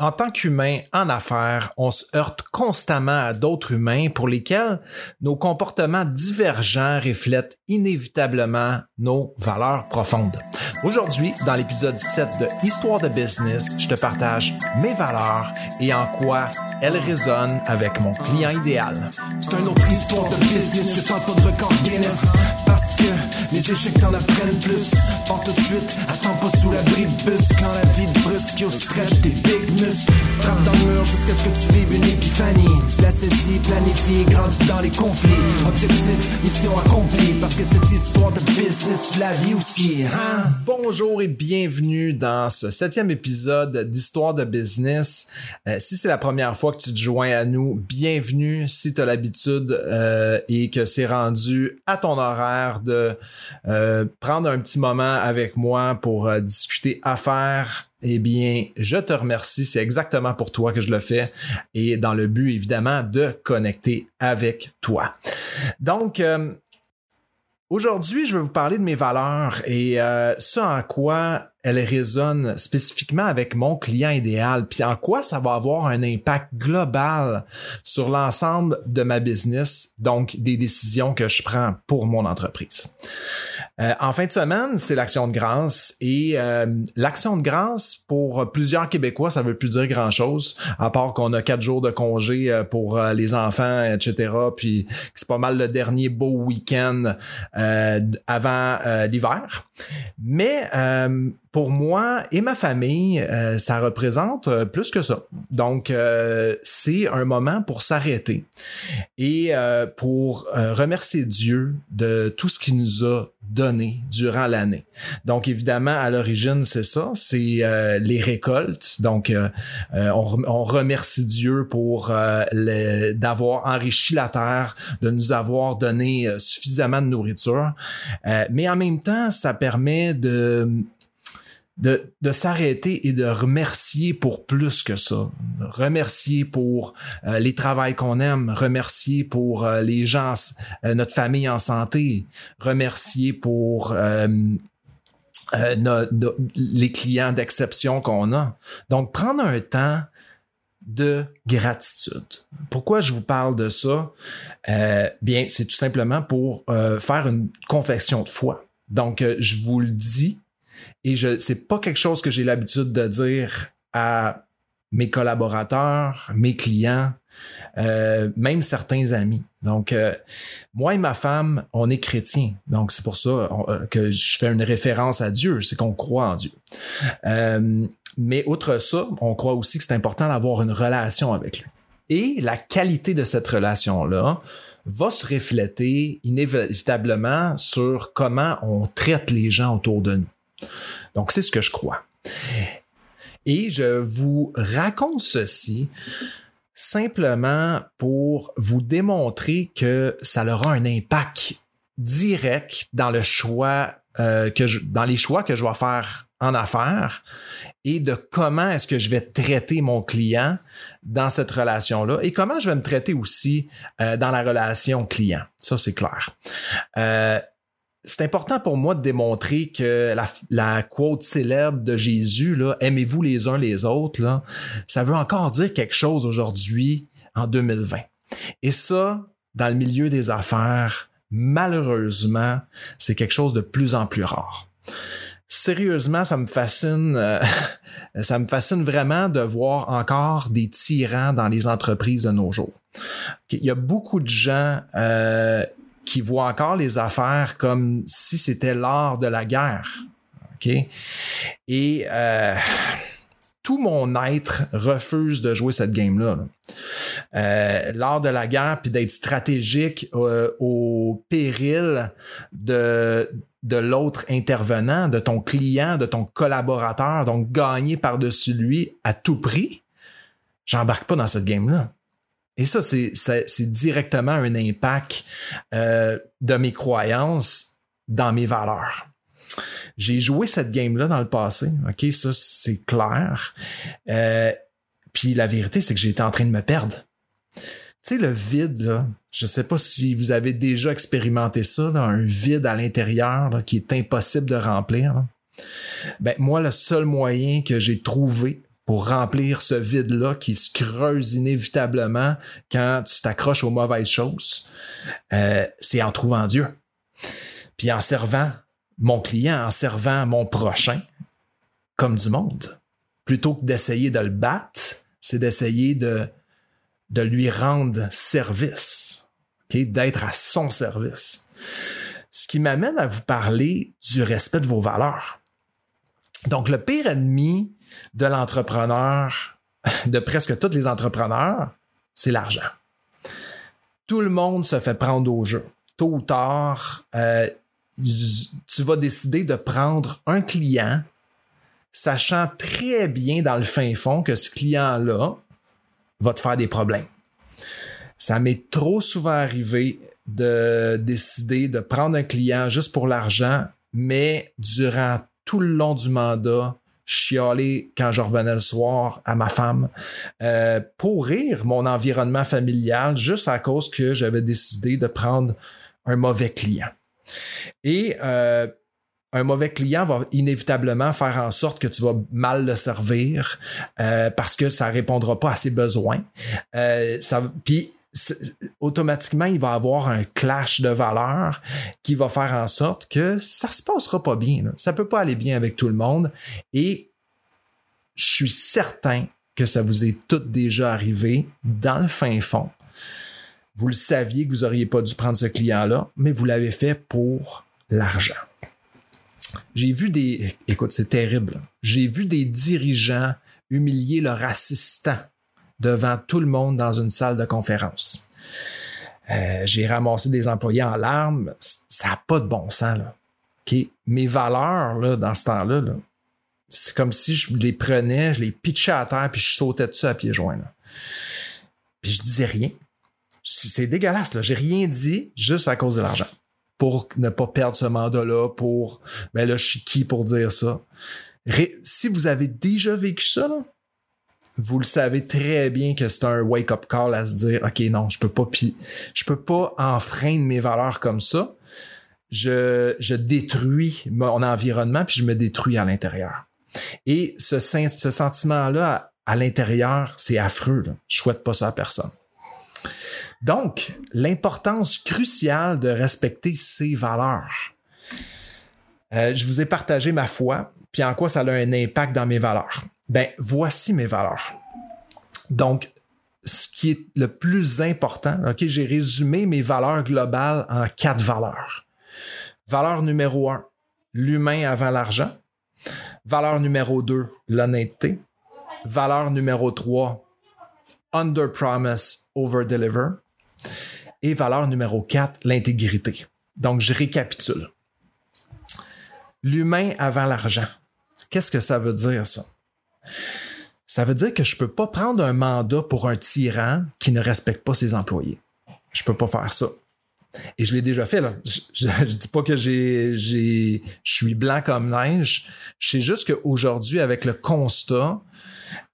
En tant qu'humain en affaires, on se heurte constamment à d'autres humains pour lesquels nos comportements divergents reflètent inévitablement nos valeurs profondes. Aujourd'hui, dans l'épisode 7 de Histoire de business, je te partage mes valeurs et en quoi elles résonnent avec mon client idéal. C'est une autre histoire de business, je tente pas de record Parce que les échecs t'en apprennent plus Pas tout de suite, attends pas sous la de bus Quand la vie te brusque, yo stretch tes big muscles Frappe dans le mur jusqu'à ce que tu vives une épiphanie Tu la saisis, planifie, grandis dans les conflits Objectif, mission accomplie Parce que cette histoire de business, tu la vis aussi hein? Bonjour et bienvenue dans ce septième épisode d'Histoire de business. Euh, si c'est la première fois que tu te joins à nous, bienvenue. Si tu as l'habitude euh, et que c'est rendu à ton horaire de euh, prendre un petit moment avec moi pour euh, discuter affaires, eh bien, je te remercie. C'est exactement pour toi que je le fais et dans le but, évidemment, de connecter avec toi. Donc, euh, Aujourd'hui, je vais vous parler de mes valeurs et euh, ce en quoi elles résonnent spécifiquement avec mon client idéal, puis en quoi ça va avoir un impact global sur l'ensemble de ma business, donc des décisions que je prends pour mon entreprise. Euh, en fin de semaine, c'est l'action de grâce et euh, l'action de grâce pour plusieurs Québécois, ça veut plus dire grand-chose, à part qu'on a quatre jours de congé euh, pour les enfants, etc. Puis c'est pas mal le dernier beau week-end avant l'hiver. Mais pour moi et ma famille, ça représente plus que ça. Donc, c'est un moment pour s'arrêter et pour remercier Dieu de tout ce qu'il nous a donné durant l'année. Donc, évidemment, à l'origine, c'est ça, c'est les récoltes. Donc, on, on, remercie Dieu pour d'avoir enrichi la terre, de nous avoir donné suffisamment de nourriture. mais en même temps, ça permet de de, de s'arrêter et de remercier pour plus que ça. Remercier pour euh, les travails qu'on aime, remercier pour euh, les gens, euh, notre famille en santé, remercier pour no, no, les clients d'exception qu'on a. Donc, prendre un temps de gratitude. Pourquoi je vous parle de ça? bien, c'est tout simplement pour faire une confession de foi. Donc, je vous le dis, et je c'est pas quelque chose que j'ai l'habitude de dire à mes collaborateurs, mes clients, euh, même certains amis. Donc, euh, moi et ma femme, on est chrétiens. Donc, c'est pour ça on, que je fais une référence à Dieu, c'est qu'on croit en Dieu. Euh, mais outre ça, on croit aussi que c'est important d'avoir une relation avec lui. Et la qualité de cette relation-là va se refléter inévitablement sur comment on traite les gens autour de nous. Donc, c'est ce que je crois. Et je vous raconte ceci simplement pour vous démontrer que ça aura un impact direct dans le choix euh, que je, dans les choix que je vais faire en affaires et de comment est-ce que je vais traiter mon client dans cette relation-là et comment je vais me traiter aussi euh, dans la relation client. Ça, c'est clair. Euh, c'est important pour moi de démontrer que la, la quote célèbre de Jésus, aimez-vous les uns les autres, là, ça veut encore dire quelque chose aujourd'hui en 2020. Et ça, dans le milieu des affaires, malheureusement, c'est quelque chose de plus en plus rare. Sérieusement, ça me fascine, euh, ça me fascine vraiment de voir encore des tyrans dans les entreprises de nos jours. Il y a beaucoup de gens euh, qui voit encore les affaires comme si c'était l'art de la guerre. Et euh, tout mon être refuse de jouer cette game-là. Euh, l'art de la guerre, puis d'être stratégique euh, au péril de, de l'autre intervenant, de ton client, de ton collaborateur, donc gagner par-dessus lui à tout prix, j'embarque pas dans cette game-là. Et ça, c'est directement un impact euh, de mes croyances dans mes valeurs. J'ai joué cette game-là dans le passé, ok, ça c'est clair. Euh, puis la vérité, c'est que j'étais en train de me perdre. Tu sais, le vide, là, je sais pas si vous avez déjà expérimenté ça, là, un vide à l'intérieur qui est impossible de remplir. Ben, moi, le seul moyen que j'ai trouvé pour remplir ce vide-là qui se creuse inévitablement quand tu t'accroches aux mauvaises choses, euh, c'est en trouvant Dieu. Puis en servant mon client, en servant mon prochain comme du monde. Plutôt que d'essayer de le battre, c'est d'essayer de, de lui rendre service, d'être à son service. Ce qui m'amène à vous parler du respect de vos valeurs. Donc, le pire ennemi de l'entrepreneur, de presque tous les entrepreneurs, c'est l'argent. Tout le monde se fait prendre au jeu. Tôt ou tard, euh, tu vas décider de prendre un client, sachant très bien dans le fin fond que ce client-là va te faire des problèmes. Ça m'est trop souvent arrivé de décider de prendre un client juste pour l'argent, mais durant tout le long du mandat, chialer quand je revenais le soir à ma femme, euh, pour rire mon environnement familial juste à cause que j'avais décidé de prendre un mauvais client. Et euh, un mauvais client va inévitablement faire en sorte que tu vas mal le servir euh, parce que ça répondra pas à ses besoins. ça, puis automatiquement, il va avoir un clash de valeurs qui va faire en sorte que ça se passera pas bien. Ça peut pas aller bien avec tout le monde. Et je suis certain que ça vous est tout déjà arrivé dans le fin fond. Vous le saviez que vous n'auriez pas dû prendre ce client-là, mais vous l'avez fait pour l'argent. J'ai vu des... Écoute, c'est terrible. J'ai vu des dirigeants humilier leur assistant devant tout le monde dans une salle de conférence. Euh, j'ai ramassé des employés en larmes. Ça n'a pas de bon sens. Là. Mes valeurs là, dans ce temps-là, c'est comme si je les prenais, je les pitchais à terre, puis je sautais dessus à pieds joints. Puis je disais rien. C'est dégueulasse. J'ai rien dit juste à cause de l'argent. Pour ne pas perdre ce mandat-là, pour. Ben là, je suis qui pour dire ça? si vous avez déjà vécu ça, là, vous le savez très bien que c'est un wake-up call à se dire OK, non, je peux pas je peux pas enfreindre mes valeurs comme ça. Je, je détruis mon environnement puis je me détruis à l'intérieur. Et ce, ce sentiment-là à, l'intérieur, c'est affreux. Là. Je souhaite pas ça à personne. Donc, l'importance cruciale de respecter ses valeurs. Euh, je vous ai partagé ma foi, puis en quoi ça a un impact dans mes valeurs. Ben, voici mes valeurs. Donc, ce qui est le plus important, OK, j'ai résumé mes valeurs globales en quatre valeurs. Valeur numéro un, l'humain avant l'argent. Valeur numéro deux, l'honnêteté. Valeur numéro trois, under promise, over deliver. Et valeur numéro quatre, l'intégrité. Donc, je récapitule. L'humain avant l'argent. Qu'est-ce que ça veut dire, ça? Ça veut dire que je peux pas prendre un mandat pour un tyran qui ne respecte pas ses employés. Je peux pas faire ça. Et je l'ai déjà fait. Je, ne dis pas que j'ai, je suis blanc comme neige. Je sais juste qu'aujourd'hui, avec le constat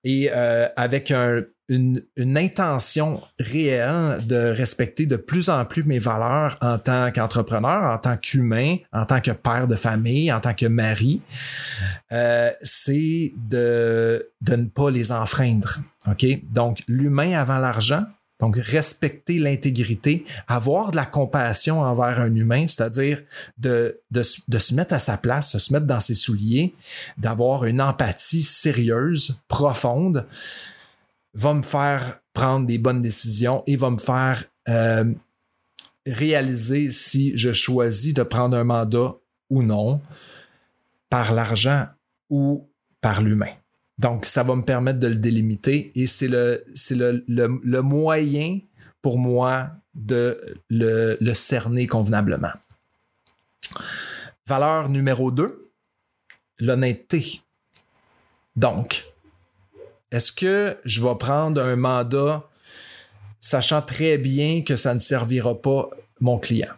et euh, avec un, une, intention réelle de respecter de plus en plus mes valeurs en tant qu'entrepreneur, en tant qu'humain, en tant que père de famille, en tant que mari, euh, c'est de, de ne pas les enfreindre. Donc, l'humain avant l'argent, donc, respecter l'intégrité, avoir de la compassion envers un humain, c'est-à-dire de, de, de, se mettre à sa place, se mettre dans ses souliers, d'avoir une empathie sérieuse, profonde, va me faire prendre des bonnes décisions et va me faire euh, réaliser si je choisis de prendre un mandat ou non par l'argent ou par l'humain. Donc, ça va me permettre de le délimiter et c'est le, moyen pour moi de le, le cerner convenablement. Valeur numéro 2, l'honnêteté. Donc, est-ce que je vais prendre un mandat sachant très bien que ça ne servira pas mon client?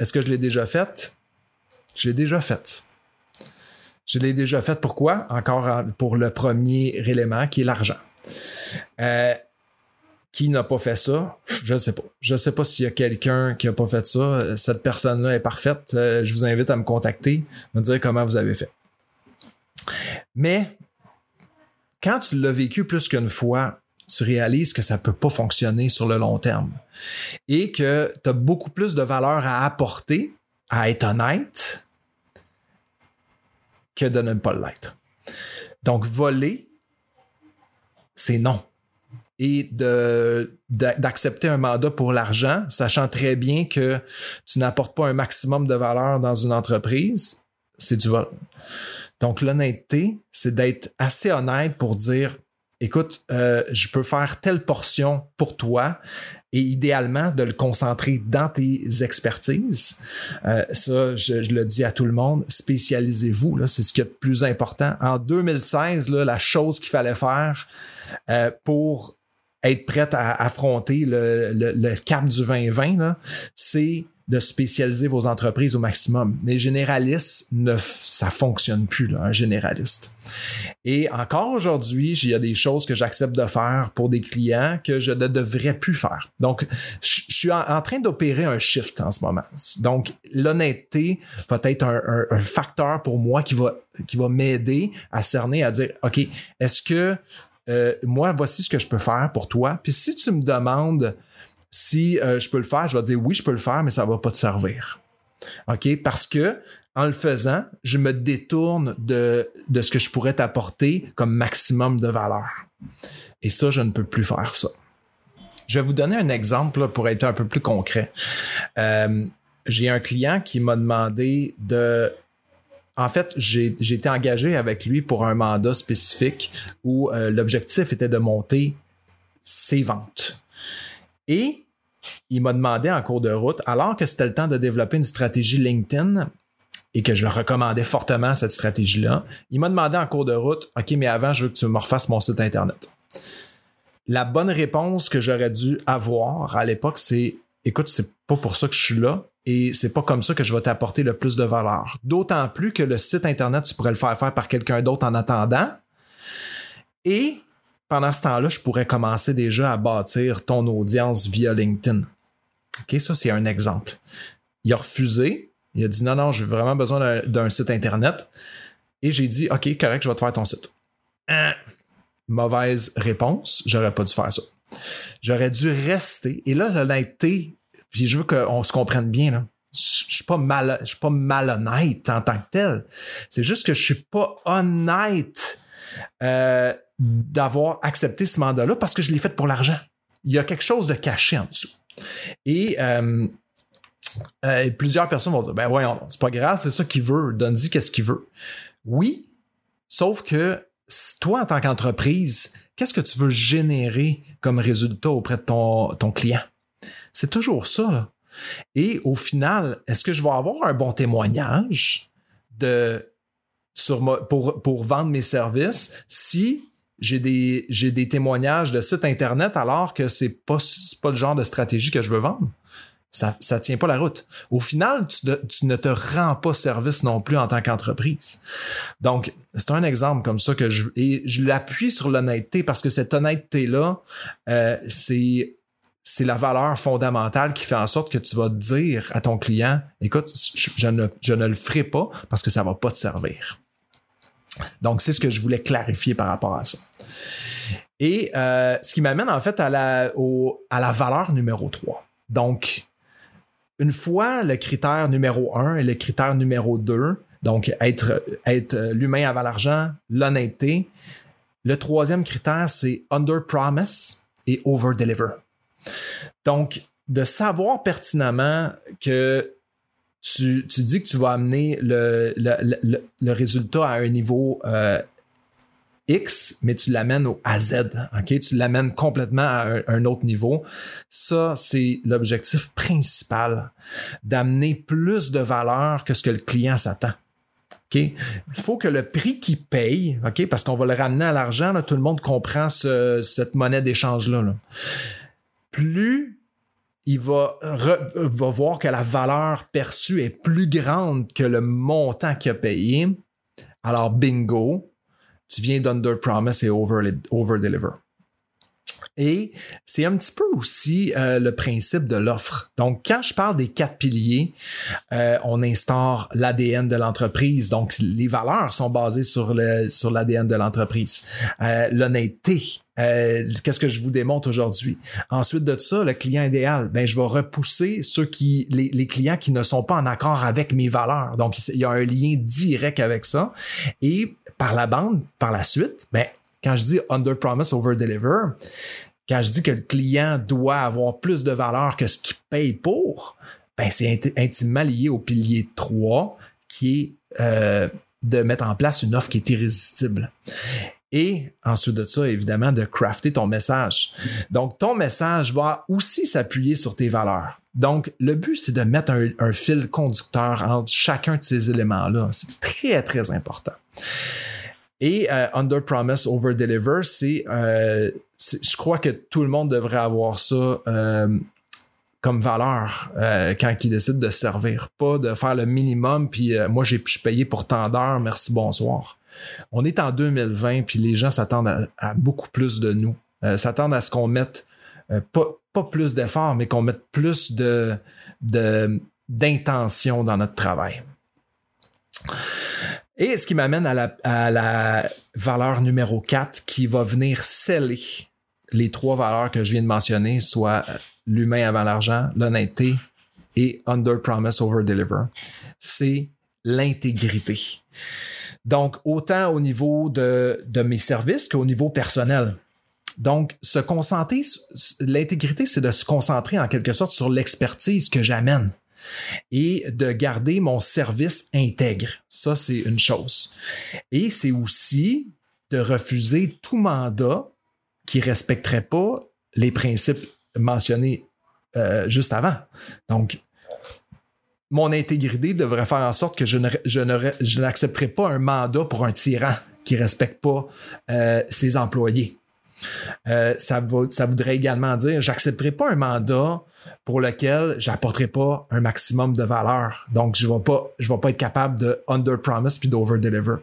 Est-ce que je l'ai déjà fait? Je l'ai déjà fait. Je l'ai déjà fait. Pourquoi? Encore pour le premier élément qui est l'argent. Euh, qui n'a pas fait ça? Je ne sais pas. Je ne sais pas s'il y a quelqu'un qui n'a pas fait ça. Cette personne-là est parfaite. Euh, je vous invite à me contacter, me dire comment vous avez fait. Mais quand tu l'as vécu plus qu'une fois, tu réalises que ça peut pas fonctionner sur le long terme et que tu as beaucoup plus de valeur à apporter, à être honnête, que de ne pas l'être. Donc, voler, c'est non. Et d'accepter un mandat pour l'argent, sachant très bien que tu n'apportes pas un maximum de valeur dans une entreprise, c'est du vol. Donc, l'honnêteté, c'est d'être assez honnête pour dire écoute, euh, je peux faire telle portion pour toi et idéalement de le concentrer dans tes expertises. Euh, ça, je, le dis à tout le monde, spécialisez-vous, c'est ce qui est le plus important. En 2016, là, la chose qu'il fallait faire euh, pour être prête à affronter le, le cap du 2020, c'est de spécialiser vos entreprises au maximum. Les généralistes, ne, ça fonctionne plus, là, un généraliste. Et encore aujourd'hui, il y a des choses que j'accepte de faire pour des clients que je ne devrais plus faire. Donc, je, suis en, train d'opérer un shift en ce moment. Donc, l'honnêteté va être un, facteur pour moi qui va, qui va m'aider à cerner, à dire, OK, est-ce que euh, moi, voici ce que je peux faire pour toi. Puis si tu me demandes si euh, je peux le faire, je vais dire oui, je peux le faire, mais ça ne va pas te servir. OK? Parce que en le faisant, je me détourne de, de ce que je pourrais t'apporter comme maximum de valeur. Et ça, je ne peux plus faire ça. Je vais vous donner un exemple pour être un peu plus concret. Euh, j'ai un client qui m'a demandé de en fait, j'ai été engagé avec lui pour un mandat spécifique où euh, l'objectif était de monter ses ventes. Et il m'a demandé en cours de route, alors que c'était le temps de développer une stratégie LinkedIn et que je recommandais fortement cette stratégie-là, il m'a demandé en cours de route, OK, mais avant, je veux que tu me refasses mon site Internet. La bonne réponse que j'aurais dû avoir à l'époque, c'est écoute, c'est pas pour ça que je suis là et c'est pas comme ça que je vais t'apporter le plus de valeur. D'autant plus que le site Internet, tu pourrais le faire faire par quelqu'un d'autre en attendant. Et pendant ce temps-là, je pourrais commencer déjà à bâtir ton audience via LinkedIn. OK, ça, c'est un exemple. Il a refusé. Il a dit non, non, j'ai vraiment besoin d'un site Internet. Et j'ai dit, OK, correct, je vais te faire ton site. Hein? Mauvaise réponse. J'aurais pas dû faire ça. J'aurais dû rester. Et là, l'honnêteté, puis je veux qu'on se comprenne bien. Je suis pas mal, je suis pas malhonnête en tant que tel. C'est juste que je suis pas honnête. Euh, d'avoir accepté ce mandat-là parce que je l'ai fait pour l'argent. Il y a quelque chose de caché en dessous. Et euh, euh, plusieurs personnes vont dire Ben voyons, c'est pas grave, c'est ça qu'il veut, donne-y qu'est-ce qu'il veut. Oui, sauf que toi, en tant qu'entreprise, qu'est-ce que tu veux générer comme résultat auprès de ton, ton client? C'est toujours ça. Et au final, est-ce que je vais avoir un bon témoignage de, sur pour, pour vendre mes services si j'ai des, j'ai des témoignages de sites internet alors que c'est pas, pas le genre de stratégie que je veux vendre. Ça, ça tient pas la route. Au final, tu, ne te rends pas service non plus en tant qu'entreprise. Donc, c'est un exemple comme ça que je, et je l'appuie sur l'honnêteté parce que cette honnêteté-là, euh, c'est, c'est la valeur fondamentale qui fait en sorte que tu vas dire à ton client, écoute, je, ne, je ne le ferai pas parce que ça va pas te servir. Donc, c'est ce que je voulais clarifier par rapport à ça. Et euh, ce qui m'amène en fait à la, à la valeur numéro 3. Donc, une fois le critère numéro 1 et le critère numéro 2, donc être, être l'humain avant l'argent, l'honnêteté, le troisième critère, c'est under promise et over deliver. Donc, de savoir pertinemment que tu, dis que tu vas amener le, résultat à un niveau euh, X, mais tu l'amènes au à Z. Tu l'amènes complètement à un, autre niveau. Ça, c'est l'objectif principal, d'amener plus de valeur que ce que le client s'attend. Il faut que le prix qu'il paye, ok? Parce qu'on va le ramener à l'argent, tout le monde comprend cette monnaie d'échange-là. Là. Plus il va, voir que la valeur perçue est plus grande que le montant qu'il a payé. Alors, bingo, tu viens d'under promise et over, over deliver. Et c'est un petit peu aussi euh, le principe de l'offre. Donc, quand je parle des quatre piliers, euh, on instaure l'ADN de l'entreprise. Donc, les valeurs sont basées sur le sur l'ADN de l'entreprise. Euh, l'honnêteté. Qu'est-ce que je vous démontre aujourd'hui? Ensuite de ça, le client idéal. Ben, je vais repousser ceux qui, les, les clients qui ne sont pas en accord avec mes valeurs. Donc, il y a un lien direct avec ça. Et par la bande, par la suite, ben, quand je dis under promise, over deliver, quand je dis que le client doit avoir plus de valeur que ce qu'il paye pour, ben c'est intimement lié au pilier 3 qui est euh, de mettre en place une offre qui est irrésistible. Et ensuite de ça, évidemment, de crafter ton message. Donc, ton message va aussi s'appuyer sur tes valeurs. Donc, le but, c'est de mettre un, un, fil conducteur entre chacun de ces éléments-là. C'est très, très important. Et euh, Under Promise, Over Deliver, euh, c'est, je crois que tout le monde devrait avoir ça euh, comme valeur quand il décide de servir. Pas de faire le minimum, puis moi, j'ai pu payer pour tant d'heures, merci, bonsoir. On est en 2020, puis les gens s'attendent à, beaucoup plus de nous. s'attendent à ce qu'on mette pas, pas plus d'efforts, mais qu'on mette plus de, d'intention dans notre travail. Et ce qui m'amène à la, valeur numéro 4 qui va venir sceller les trois valeurs que je viens de mentionner, soit l'humain avant l'argent, l'honnêteté et under promise, over deliver. C'est l'intégrité. Donc, autant au niveau de, de mes services qu'au niveau personnel. Donc, se concentrer, l'intégrité, c'est de se concentrer en quelque sorte sur l'expertise que j'amène et de garder mon service intègre. Ça, c'est une chose. Et c'est aussi de refuser tout mandat qui ne respecterait pas les principes mentionnés euh, juste avant. Donc, mon intégrité devrait faire en sorte que je, je, n'accepterai pas un mandat pour un tyran qui ne respecte pas euh, ses employés. Euh, ça, voudrait également dire, j'accepterai pas un mandat pour lequel j'apporterai pas un maximum de valeur. Donc, je ne vais, pas, être capable de under promise puis d'over deliver.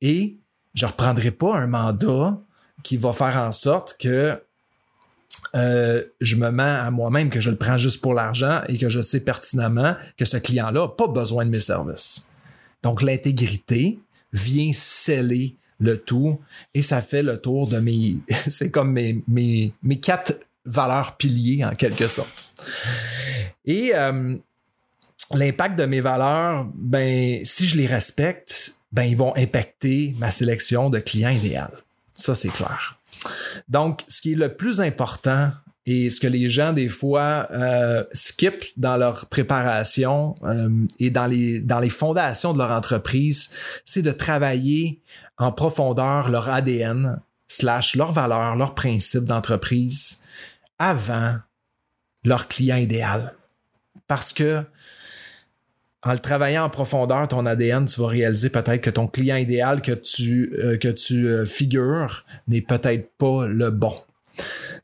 Et je reprendrai pas un mandat qui va faire en sorte que euh, je me mets à moi-même que je le prends juste pour l'argent et que je sais pertinemment que ce client-là n'a pas besoin de mes services. Donc, l'intégrité vient sceller le tout et ça fait le tour de mes. C'est comme mes, quatre valeurs piliers en quelque sorte. Et euh, l'impact de mes valeurs, ben, si je les respecte, ben, ils vont impacter ma sélection de clients idéal. Ça, c'est clair. Donc, ce qui est le plus important et ce que les gens, des fois, euh, skippent dans leur préparation euh, et dans les, dans les fondations de leur entreprise, c'est de travailler en profondeur leur ADN, slash leurs valeurs, leurs principes d'entreprise avant leur client idéal. Parce que en le travaillant en profondeur, ton ADN, tu vas réaliser peut-être que ton client idéal que tu, euh, que tu euh, figures n'est peut-être pas le bon.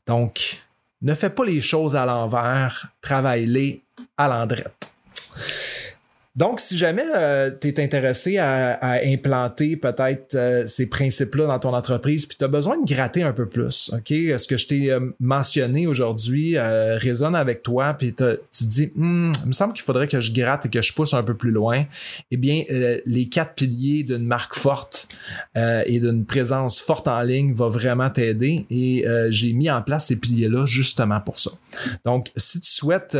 Donc, ne fais pas les choses à l'envers, travaille-les à l'endrette. Donc, si jamais euh, tu es intéressé à, implanter peut-être euh, ces principes-là dans ton entreprise, puis tu as besoin de gratter un peu plus, OK? Ce que je t'ai euh, mentionné aujourd'hui résonne avec toi, puis tu dis, hmm, il me semble qu'il faudrait que je gratte et que je pousse un peu plus loin. Eh bien, les quatre piliers d'une marque forte et d'une présence forte en ligne va vraiment t'aider et j'ai mis en place ces piliers-là justement pour ça. Donc, si tu souhaites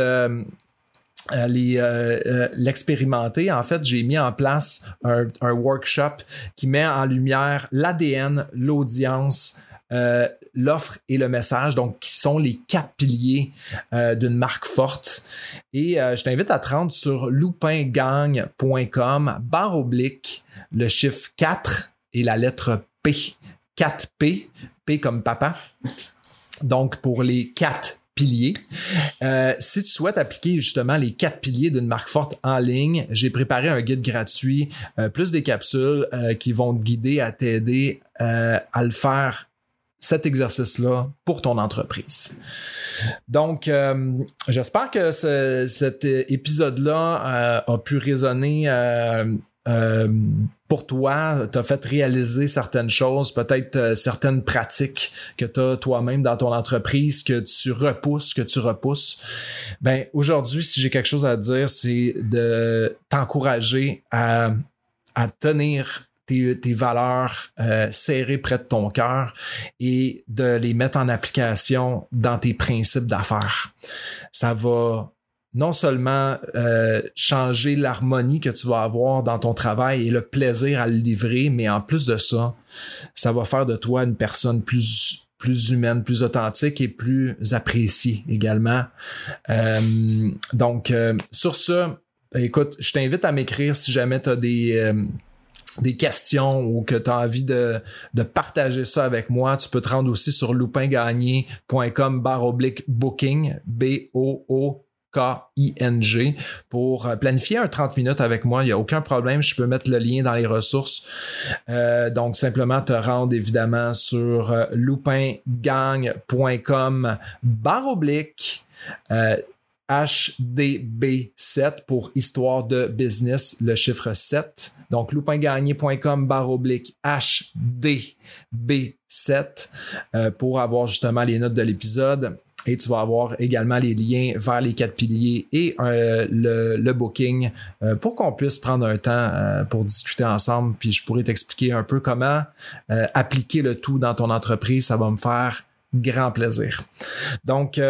euh, euh, euh, l'expérimenter. en fait, j'ai mis en place un, workshop qui met en lumière l'ADN, l'audience, l'offre et le message, donc qui sont les quatre piliers d'une marque forte. Et je t'invite à te rendre sur loupingang.com, barre oblique, le chiffre 4 et la lettre P. 4P, P comme papa. Donc, pour les quatre piliers. Euh, si tu souhaites appliquer justement les quatre piliers d'une marque forte en ligne, j'ai préparé un guide gratuit, euh, plus des capsules euh, qui vont te guider à t'aider à le faire cet exercice-là pour ton entreprise. Donc, j'espère que cet épisode-là a pu résonner pour toi, t'as fait réaliser certaines choses, peut-être euh, certaines pratiques que tu as toi-même dans ton entreprise, que tu repousses, que tu repousses. Ben aujourd'hui, si j'ai quelque chose à dire, c'est de t'encourager à, tenir tes, tes valeurs euh, serrées près de ton cœur et de les mettre en application dans tes principes d'affaires. Ça va non seulement euh, changer l'harmonie que tu vas avoir dans ton travail et le plaisir à le livrer, mais en plus de ça, ça va faire de toi une personne plus humaine, plus authentique et plus appréciée également. Euh, donc, euh, sur ce, écoute, je t'invite à m'écrire si jamais tu as des, questions ou que tu as envie de, de, partager ça avec moi, tu peux te rendre aussi sur loupingagné.com barre oblique booking, B-O-O K-I-N-G pour euh, planifier un 30 minutes avec moi. Il n'y a aucun problème. Je peux mettre le lien dans les ressources. Euh, donc, simplement te rendre évidemment sur euh, loupingang.com barre oblique. HDB7 pour histoire de business, le chiffre 7. Donc, loupingagné.com barre oblique HDB7 pour avoir justement les notes de l'épisode. Et tu vas avoir également les liens vers les quatre piliers et euh, le, booking euh, pour qu'on puisse prendre un temps euh, pour discuter ensemble. Puis je pourrais t'expliquer un peu comment appliquer le tout dans ton entreprise. Ça va me faire grand plaisir. Donc,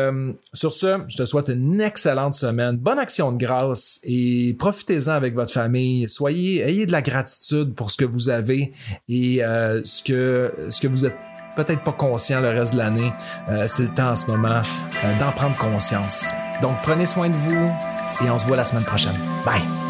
sur ce, je te souhaite une excellente semaine, bonne action de grâce et profitez-en avec votre famille. Soyez, ayez de la gratitude pour ce que vous avez et ce que ce que vous êtes peut-être pas conscient le reste de l'année. Euh, c'est le temps en ce moment euh, d'en prendre conscience. Donc prenez soin de vous et on se voit la semaine prochaine. Bye!